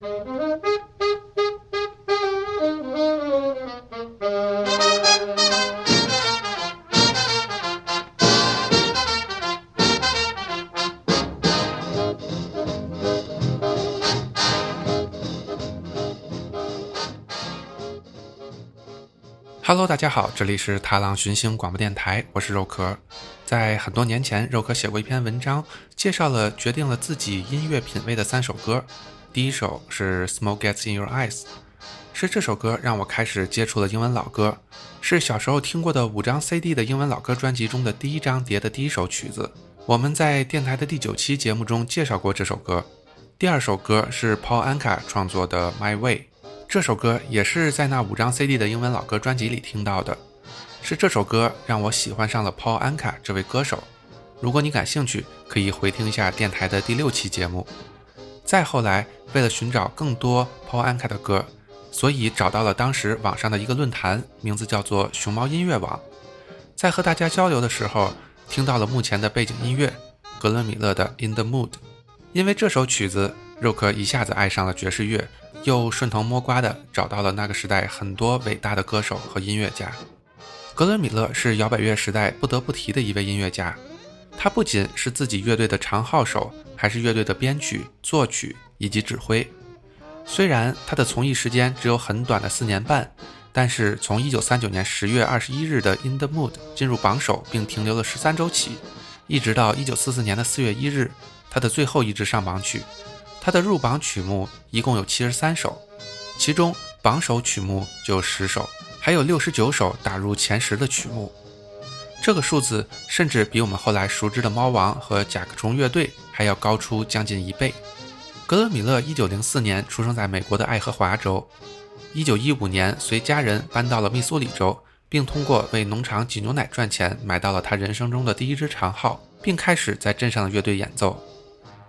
Hello，大家好，这里是踏浪寻星广播电台，我是肉壳。在很多年前，肉壳写过一篇文章，介绍了决定了自己音乐品味的三首歌。第一首是《Smoke Gets in Your Eyes》，是这首歌让我开始接触了英文老歌，是小时候听过的五张 CD 的英文老歌专辑中的第一张碟的第一首曲子。我们在电台的第九期节目中介绍过这首歌。第二首歌是 Paul Anka 创作的《My Way》。这首歌也是在那五张 CD 的英文老歌专辑里听到的，是这首歌让我喜欢上了 Paul Anka 这位歌手。如果你感兴趣，可以回听一下电台的第六期节目。再后来，为了寻找更多 Paul Anka 的歌，所以找到了当时网上的一个论坛，名字叫做“熊猫音乐网”。在和大家交流的时候，听到了目前的背景音乐格伦·米勒的《In the Mood》，因为这首曲子，肉壳一下子爱上了爵士乐。又顺藤摸瓜地找到了那个时代很多伟大的歌手和音乐家。格伦·米勒是摇摆乐时代不得不提的一位音乐家。他不仅是自己乐队的长号手，还是乐队的编曲、作曲以及指挥。虽然他的从艺时间只有很短的四年半，但是从1939年10月21日的《In the Mood》进入榜首并停留了十三周起，一直到1944年的4月1日，他的最后一支上榜曲。他的入榜曲目一共有七十三首，其中榜首曲目就有十首，还有六十九首打入前十的曲目。这个数字甚至比我们后来熟知的猫王和甲壳虫乐队还要高出将近一倍。格伦·米勒一九零四年出生在美国的爱荷华州，一九一五年随家人搬到了密苏里州，并通过为农场挤牛奶赚钱买到了他人生中的第一支长号，并开始在镇上的乐队演奏。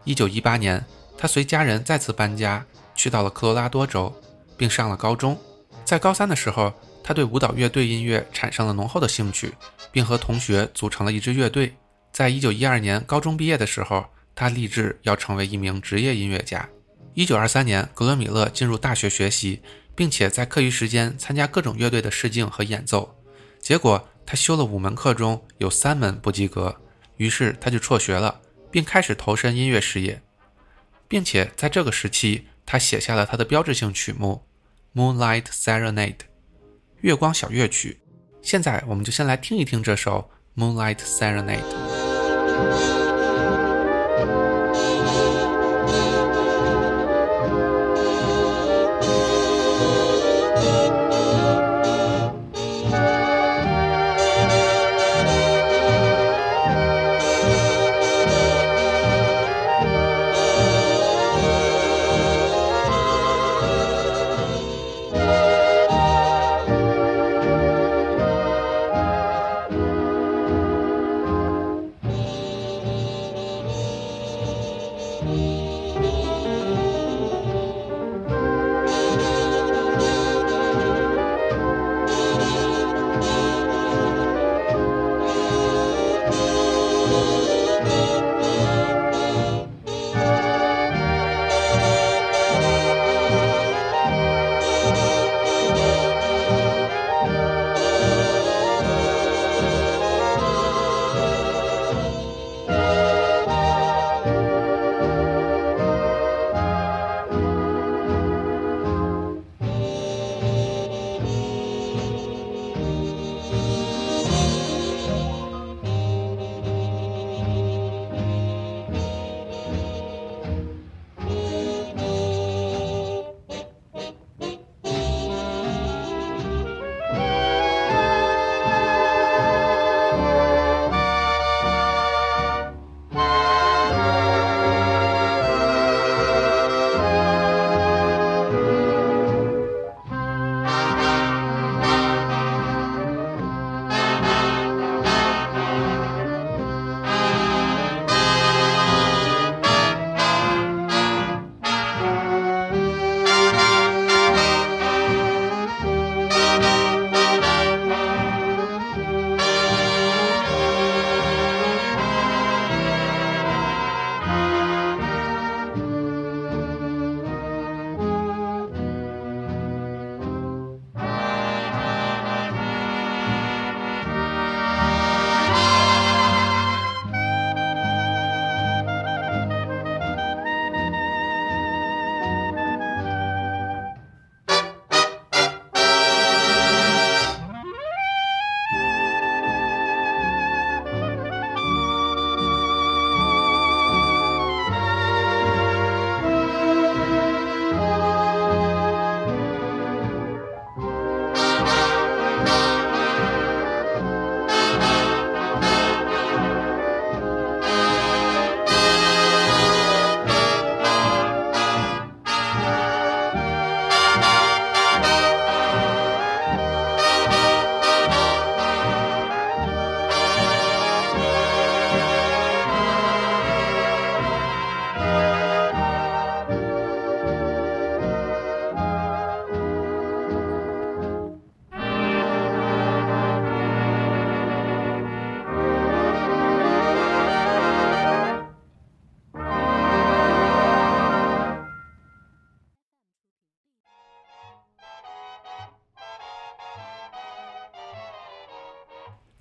一九一八年。他随家人再次搬家，去到了科罗拉多州，并上了高中。在高三的时候，他对舞蹈乐队音乐产生了浓厚的兴趣，并和同学组成了一支乐队。在一九一二年高中毕业的时候，他立志要成为一名职业音乐家。一九二三年，格伦·米勒进入大学学习，并且在课余时间参加各种乐队的试镜和演奏。结果，他修了五门课中有三门不及格，于是他就辍学了，并开始投身音乐事业。并且在这个时期，他写下了他的标志性曲目《Moonlight Serenade》月光小乐曲。现在，我们就先来听一听这首《Moonlight Serenade》。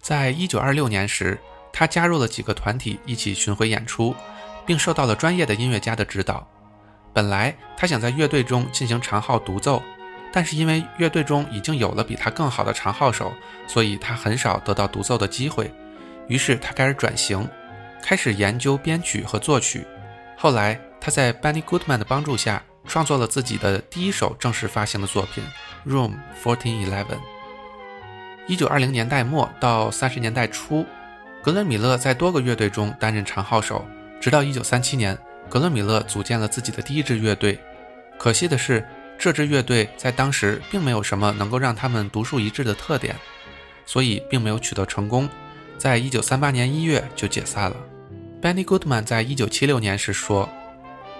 在一九二六年时，他加入了几个团体一起巡回演出，并受到了专业的音乐家的指导。本来他想在乐队中进行长号独奏，但是因为乐队中已经有了比他更好的长号手，所以他很少得到独奏的机会。于是他开始转型，开始研究编曲和作曲。后来他在 Benny Goodman 的帮助下，创作了自己的第一首正式发行的作品《Room Fourteen Eleven》。一九二零年代末到三十年代初，格伦·米勒在多个乐队中担任长号手，直到一九三七年。格伦·米勒组建了自己的第一支乐队，可惜的是，这支乐队在当时并没有什么能够让他们独树一帜的特点，所以并没有取得成功，在一九三八年一月就解散了。Benny Goodman 在一九七六年时说：“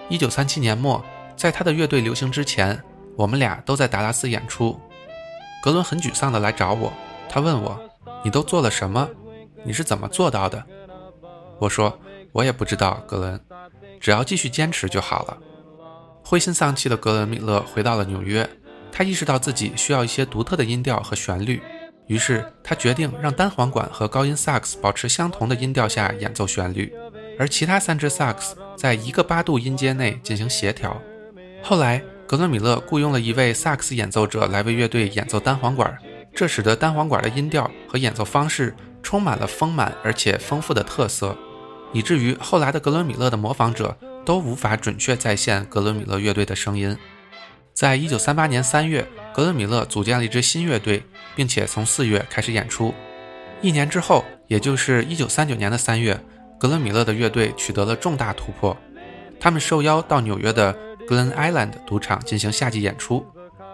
一九三七年末，在他的乐队流行之前，我们俩都在达拉斯演出。格伦很沮丧地来找我，他问我：‘你都做了什么？你是怎么做到的？’我说：‘我也不知道，格伦。’只要继续坚持就好了。灰心丧气的格伦·米勒回到了纽约，他意识到自己需要一些独特的音调和旋律，于是他决定让单簧管和高音萨克斯保持相同的音调下演奏旋律，而其他三支萨克斯在一个八度音阶内进行协调。后来，格伦·米勒雇佣了一位萨克斯演奏者来为乐队演奏单簧管，这使得单簧管的音调和演奏方式充满了丰满而且丰富的特色。以至于后来的格伦·米勒的模仿者都无法准确再现格伦·米勒乐队的声音。在一九三八年三月，格伦·米勒组建了一支新乐队，并且从四月开始演出。一年之后，也就是一九三九年的三月，格伦·米勒的乐队取得了重大突破。他们受邀到纽约的 Glen Island 赌场进行夏季演出，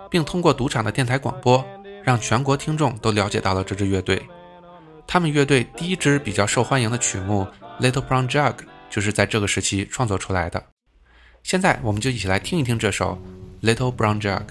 并通过赌场的电台广播，让全国听众都了解到了这支乐队。他们乐队第一支比较受欢迎的曲目。Little Brown Jug 就是在这个时期创作出来的。现在，我们就一起来听一听这首 Little Brown Jug。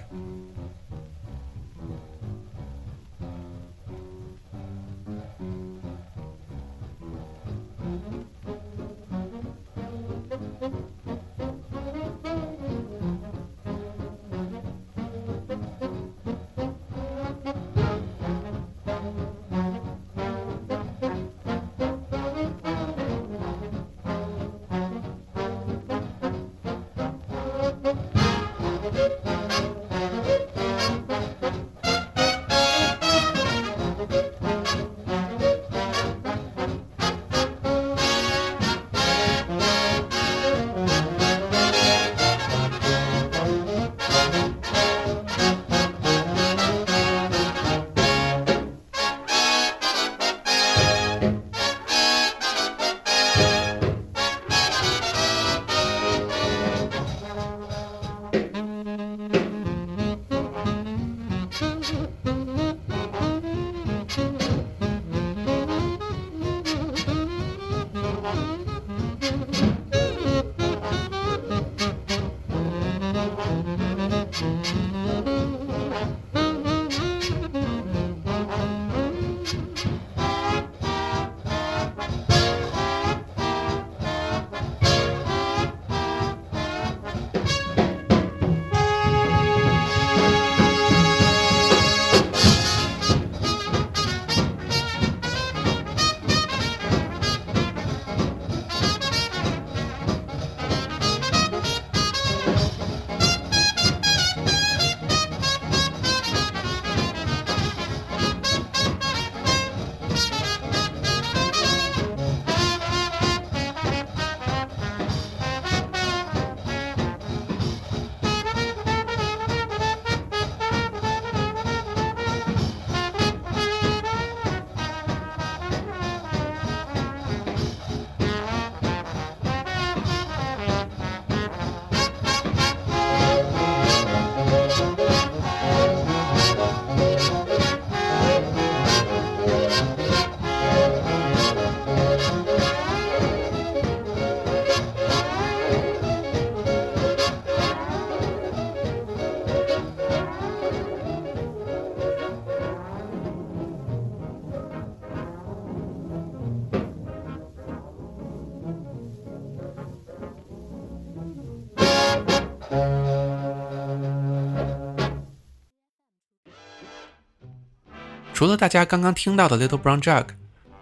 除了大家刚刚听到的《Little Brown Jug》，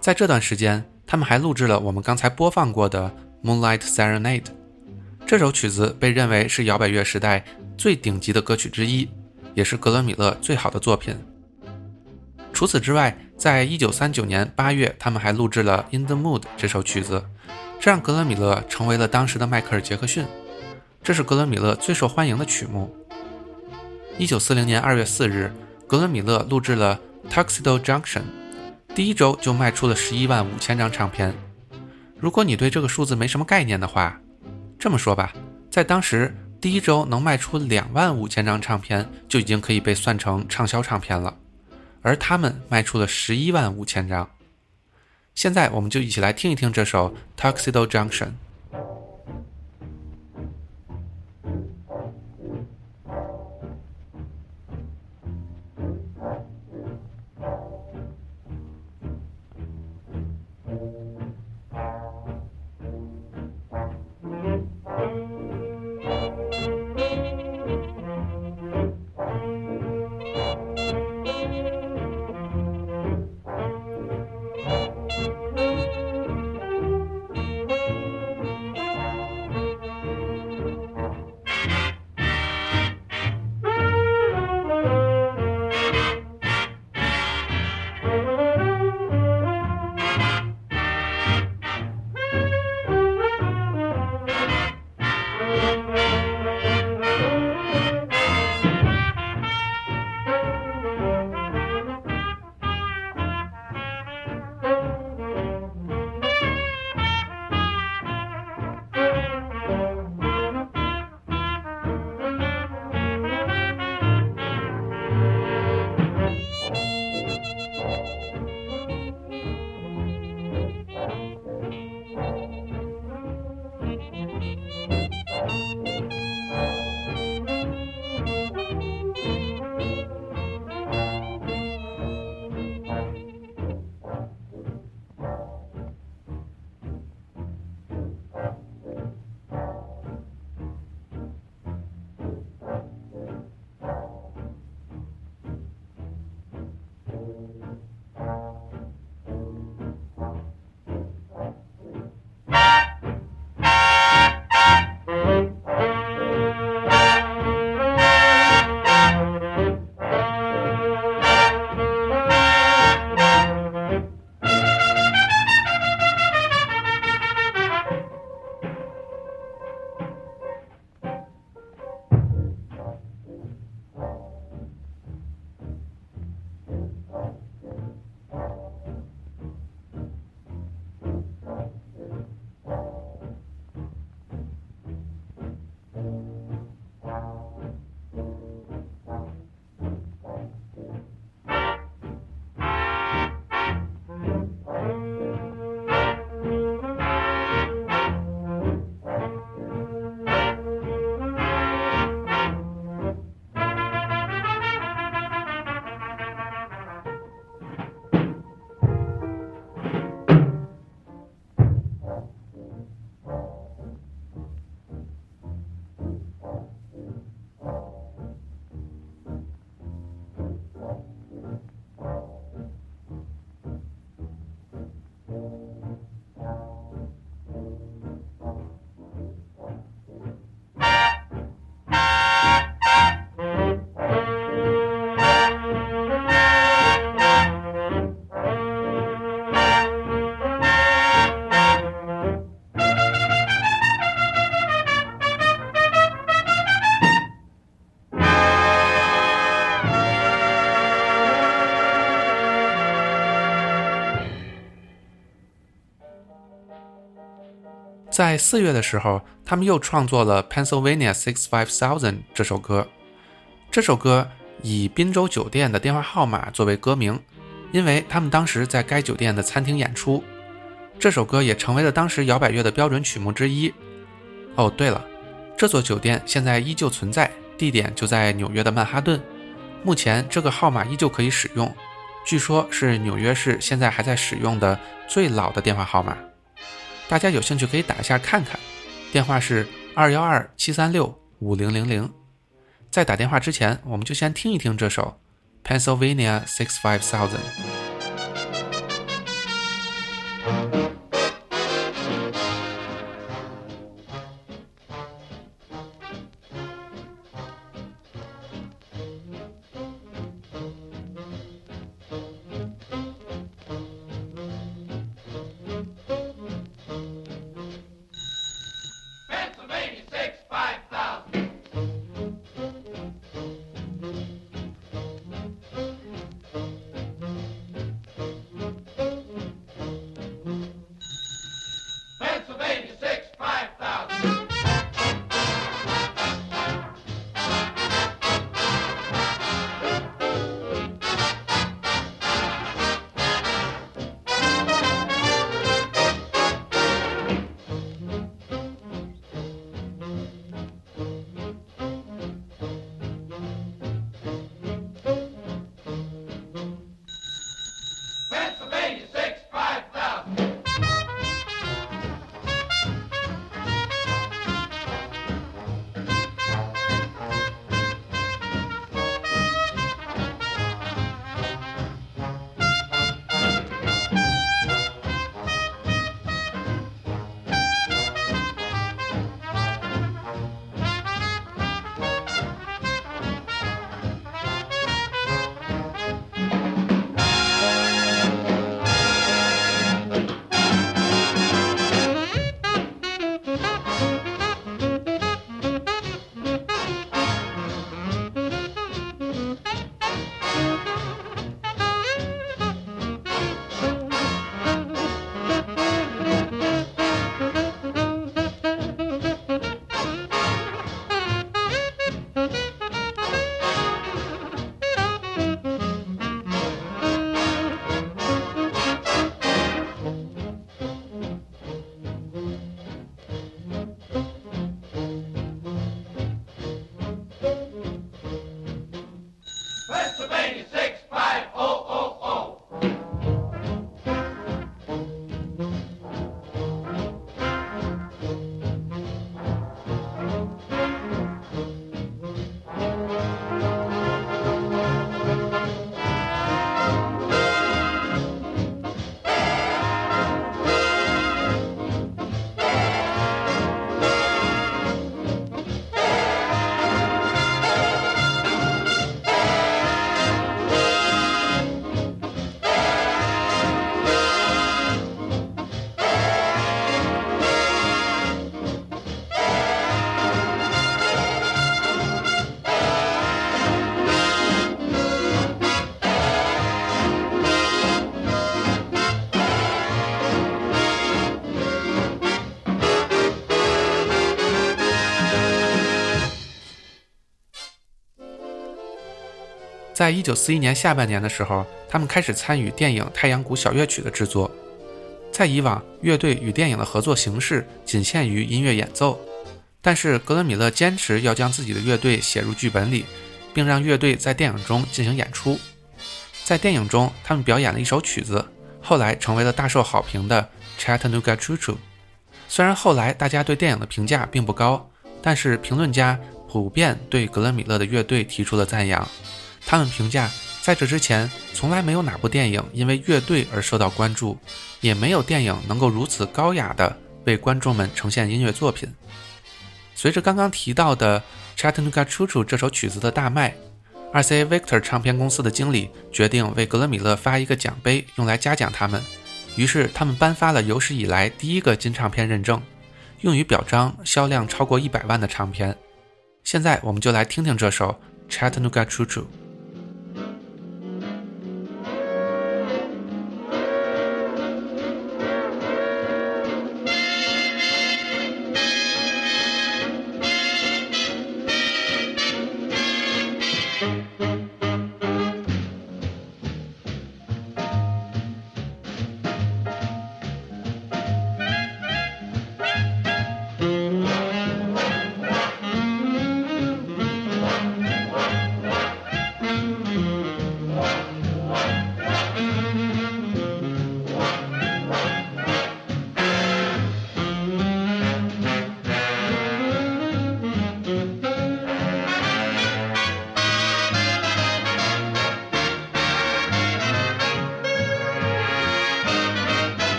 在这段时间，他们还录制了我们刚才播放过的《Moonlight Serenade》。这首曲子被认为是摇摆乐时代最顶级的歌曲之一，也是格伦·米勒最好的作品。除此之外，在一九三九年八月，他们还录制了《In the Mood》这首曲子，这让格伦·米勒成为了当时的迈克尔·杰克逊。这是格伦·米勒最受欢迎的曲目。一九四零年二月四日，格伦·米勒录制了《Tuxedo Junction》，第一周就卖出了十一万五千张唱片。如果你对这个数字没什么概念的话，这么说吧，在当时，第一周能卖出两万五千张唱片就已经可以被算成畅销唱片了，而他们卖出了十一万五千张。现在，我们就一起来听一听这首《Tuxedo Junction》。在四月的时候，他们又创作了《Pennsylvania Six Five Thousand》这首歌。这首歌以滨州酒店的电话号码作为歌名，因为他们当时在该酒店的餐厅演出。这首歌也成为了当时摇摆乐的标准曲目之一。哦，对了，这座酒店现在依旧存在，地点就在纽约的曼哈顿。目前这个号码依旧可以使用，据说是纽约市现在还在使用的最老的电话号码。大家有兴趣可以打一下看看，电话是二幺二七三六五零零零。在打电话之前，我们就先听一听这首《Pennsylvania Six Five Thousand》。在一九四一年下半年的时候，他们开始参与电影《太阳谷小乐曲》的制作。在以往，乐队与电影的合作形式仅限于音乐演奏，但是格伦·米勒坚持要将自己的乐队写入剧本里，并让乐队在电影中进行演出。在电影中，他们表演了一首曲子，后来成为了大受好评的《Chattanooga Choo Choo》。虽然后来大家对电影的评价并不高，但是评论家普遍对格伦·米勒的乐队提出了赞扬。他们评价，在这之前，从来没有哪部电影因为乐队而受到关注，也没有电影能够如此高雅地为观众们呈现音乐作品。随着刚刚提到的《Chattanooga Choo Choo》这首曲子的大卖，RCA Victor 唱片公司的经理决定为格伦·米勒发一个奖杯，用来嘉奖他们。于是，他们颁发了有史以来第一个金唱片认证，用于表彰销量超过一百万的唱片。现在，我们就来听听这首《Chattanooga Choo Choo》。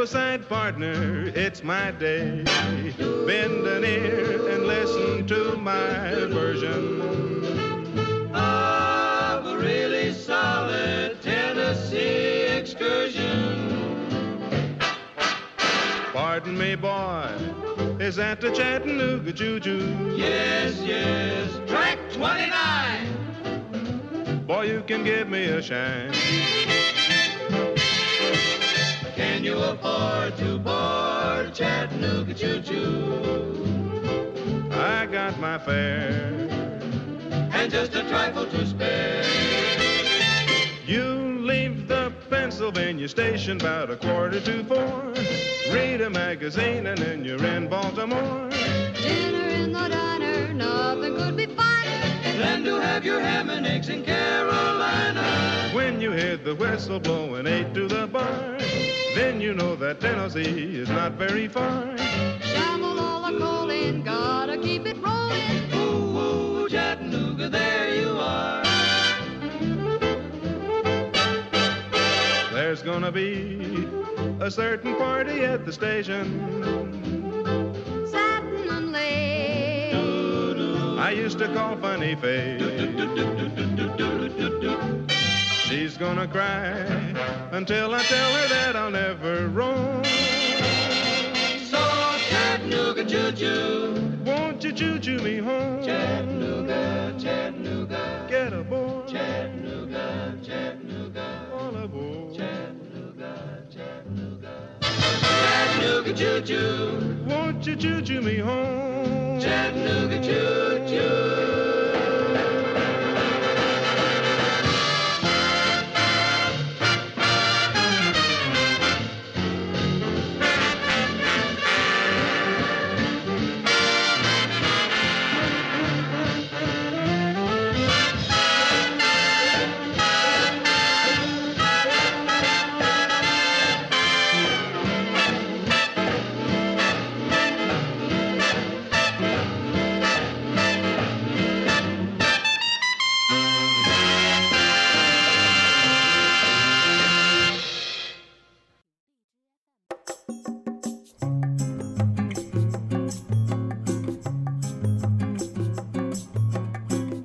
Aside, partner, it's my day. Bend an ear and listen to my version of a really solid Tennessee excursion. Pardon me, boy, is that the Chattanooga Choo? Yes, yes, track 29. Boy, you can give me a shine. Can you afford to board Chattanooga choo-choo? I got my fare and just a trifle to spare. You leave the Pennsylvania station about a quarter to four. Read a magazine and then you're in Baltimore. Dinner in the diner, nothing could be finer than to have your ham and eggs in Carolina. When you hear the whistle blowing eight to the bar then you know that Tennessee is not very far. Shovel all the coal in, gotta keep it rolling. Ooh, ooh, Chattanooga, there you are. There's gonna be a certain party at the station. I used to call Funny Face. She's gonna cry until I tell her that I'll never roam. So Chattanooga choo-choo, won't you choo-choo me home? Chattanooga, Chattanooga, get aboard. Chattanooga, Chattanooga, all aboard. Chattanooga, Chattanooga, Chattanooga choo-choo, won't you choo-choo me home? Chattanooga choo-choo.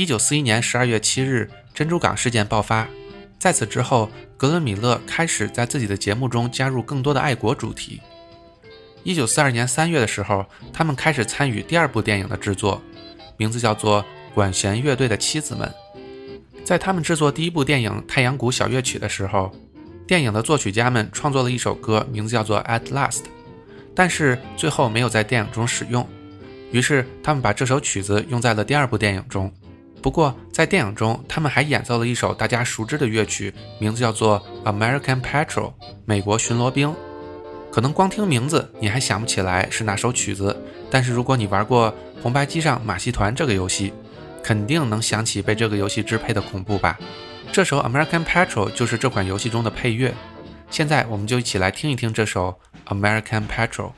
一九四一年十二月七日，珍珠港事件爆发。在此之后，格伦·米勒开始在自己的节目中加入更多的爱国主题。一九四二年三月的时候，他们开始参与第二部电影的制作，名字叫做《管弦乐队的妻子们》。在他们制作第一部电影《太阳谷小乐曲》的时候，电影的作曲家们创作了一首歌，名字叫做《At Last》，但是最后没有在电影中使用。于是他们把这首曲子用在了第二部电影中。不过在电影中，他们还演奏了一首大家熟知的乐曲，名字叫做《American Patrol》（美国巡逻兵）。可能光听名字你还想不起来是哪首曲子，但是如果你玩过《红白机上马戏团》这个游戏，肯定能想起被这个游戏支配的恐怖吧？这首《American Patrol》就是这款游戏中的配乐。现在我们就一起来听一听这首《American Patrol》。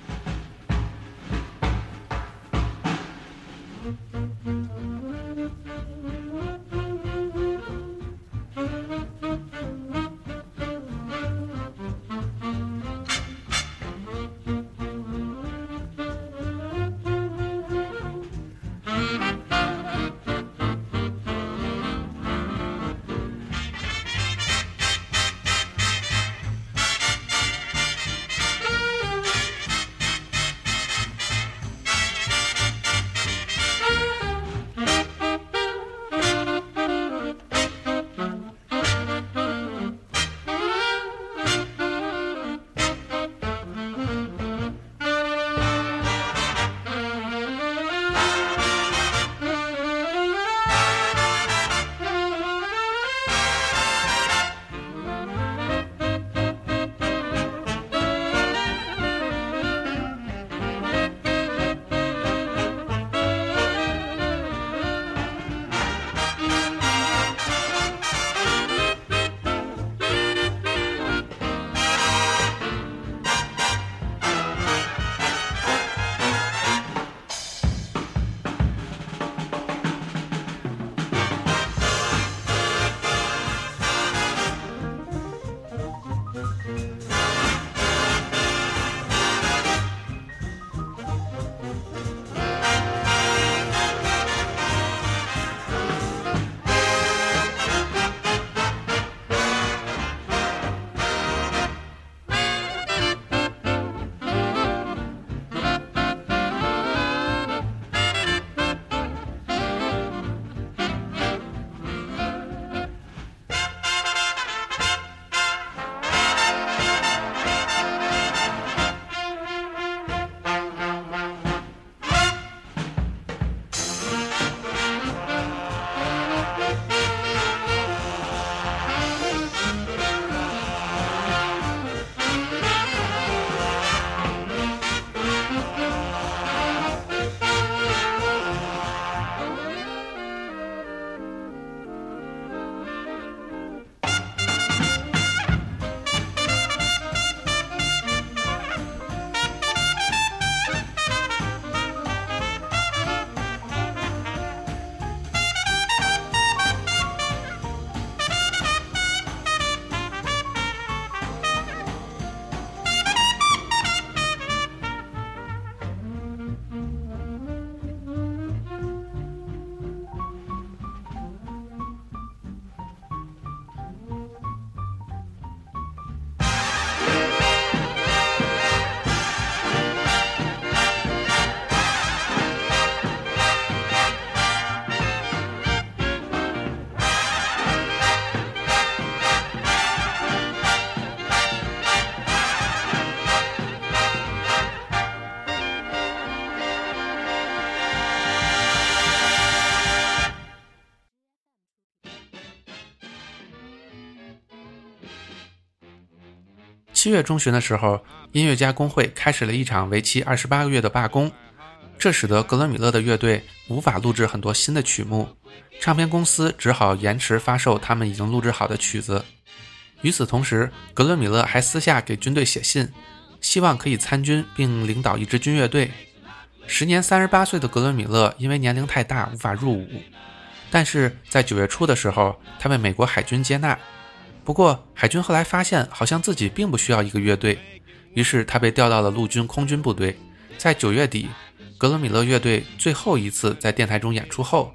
七月中旬的时候，音乐家工会开始了一场为期二十八个月的罢工，这使得格伦米勒的乐队无法录制很多新的曲目，唱片公司只好延迟发售他们已经录制好的曲子。与此同时，格伦米勒还私下给军队写信，希望可以参军并领导一支军乐队。时年三十八岁的格伦米勒因为年龄太大无法入伍，但是在九月初的时候，他被美国海军接纳。不过，海军后来发现，好像自己并不需要一个乐队，于是他被调到了陆军空军部队。在九月底，格伦米勒乐队最后一次在电台中演出后，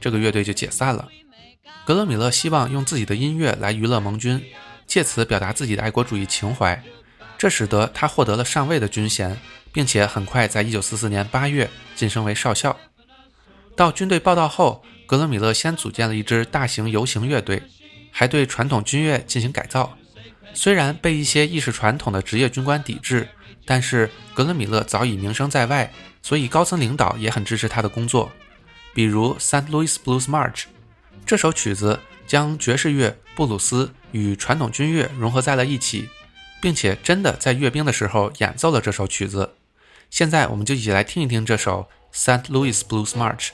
这个乐队就解散了。格伦米勒希望用自己的音乐来娱乐盟军，借此表达自己的爱国主义情怀，这使得他获得了上尉的军衔，并且很快在1944年8月晋升为少校。到军队报道后，格伦米勒先组建了一支大型游行乐队，还对传统军乐进行改造。虽然被一些意识传统的职业军官抵制，但是格伦米勒早已名声在外，所以高层领导也很支持他的工作。比如《St. Louis Blues March》这首曲子，将爵士乐、布鲁斯与传统军乐融合在了一起，并且真的在阅兵的时候演奏了这首曲子。现在，我们就一起来听一听这首《St. Louis Blues March》。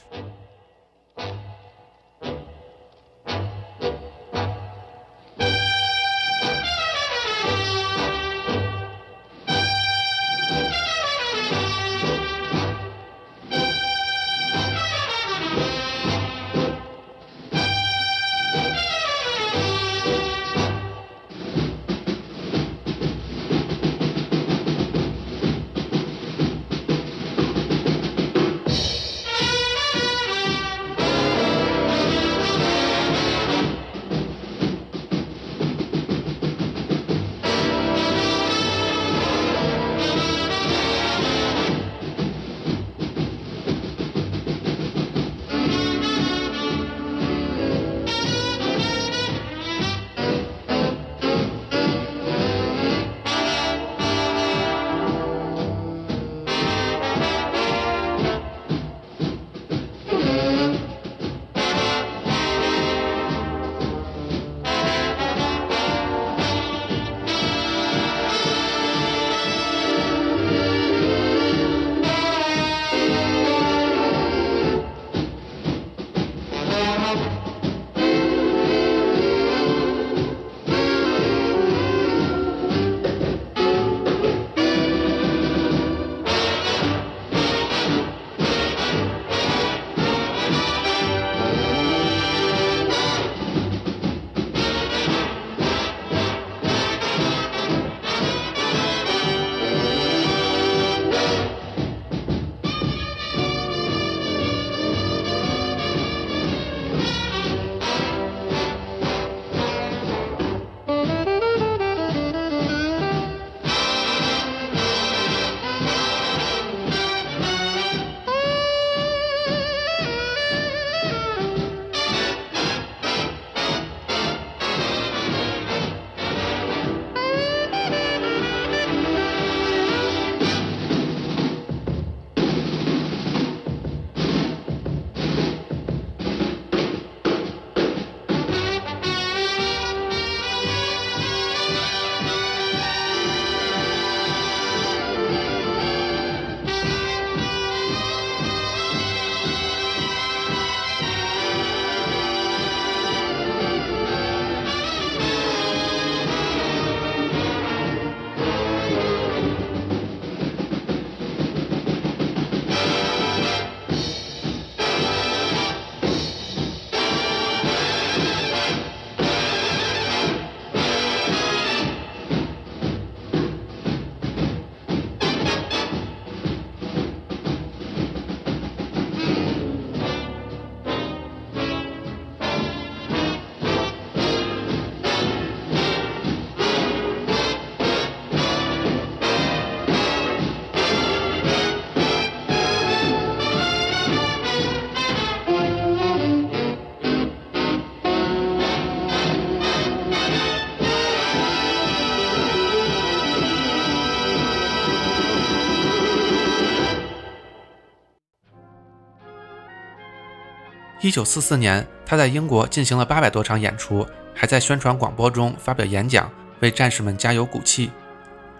一九四四年，他在英国进行了八百多场演出，还在宣传广播中发表演讲，为战士们加油鼓气。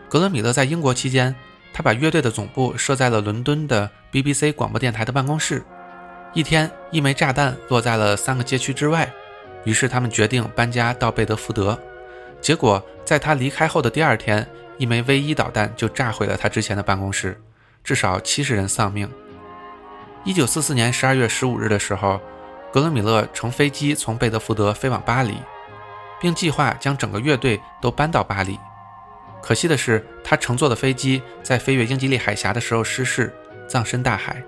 格伦米勒在英国期间，他把乐队的总部设在了伦敦的 BBC 广播电台的办公室。一天，一枚炸弹落在了三个街区之外，于是他们决定搬家到贝德福德。结果，在他离开后的第二天，一枚 V 一导弹就炸毁了他之前的办公室，至少七十人丧命。一九四四年十二月十五日的时候，格伦米勒乘飞机从贝德福德飞往巴黎，并计划将整个乐队都搬到巴黎。可惜的是，他乘坐的飞机在飞越英吉利海峡的时候失事，葬身大海。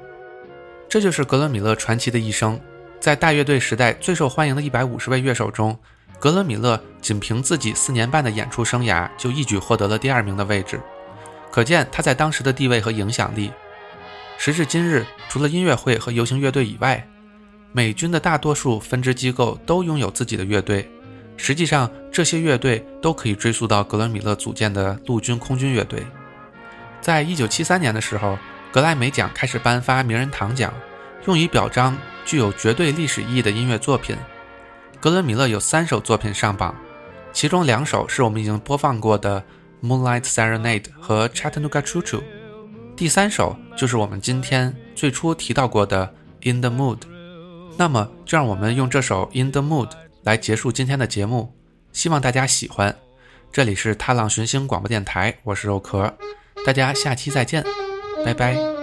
这就是格伦米勒传奇的一生。在大乐队时代最受欢迎的一百五十位乐手中，格伦·米勒仅凭自己四年半的演出生涯就一举获得了第二名的位置，可见他在当时的地位和影响力。时至今日，除了音乐会和游行乐队以外，美军的大多数分支机构都拥有自己的乐队。实际上，这些乐队都可以追溯到格伦·米勒组建的陆军空军乐队。在一九七三年的时候，格莱美奖开始颁发名人堂奖，用以表彰具有绝对历史意义的音乐作品。格伦·米勒有三首作品上榜，其中两首是我们已经播放过的《Moonlight Serenade》和《Chattanooga Choo Choo》，第三首就是我们今天最初提到过的《In the Mood》。那么，就让我们用这首《In the Mood》来结束今天的节目，希望大家喜欢。这里是踏浪寻星广播电台，我是肉壳，大家下期再见，拜拜。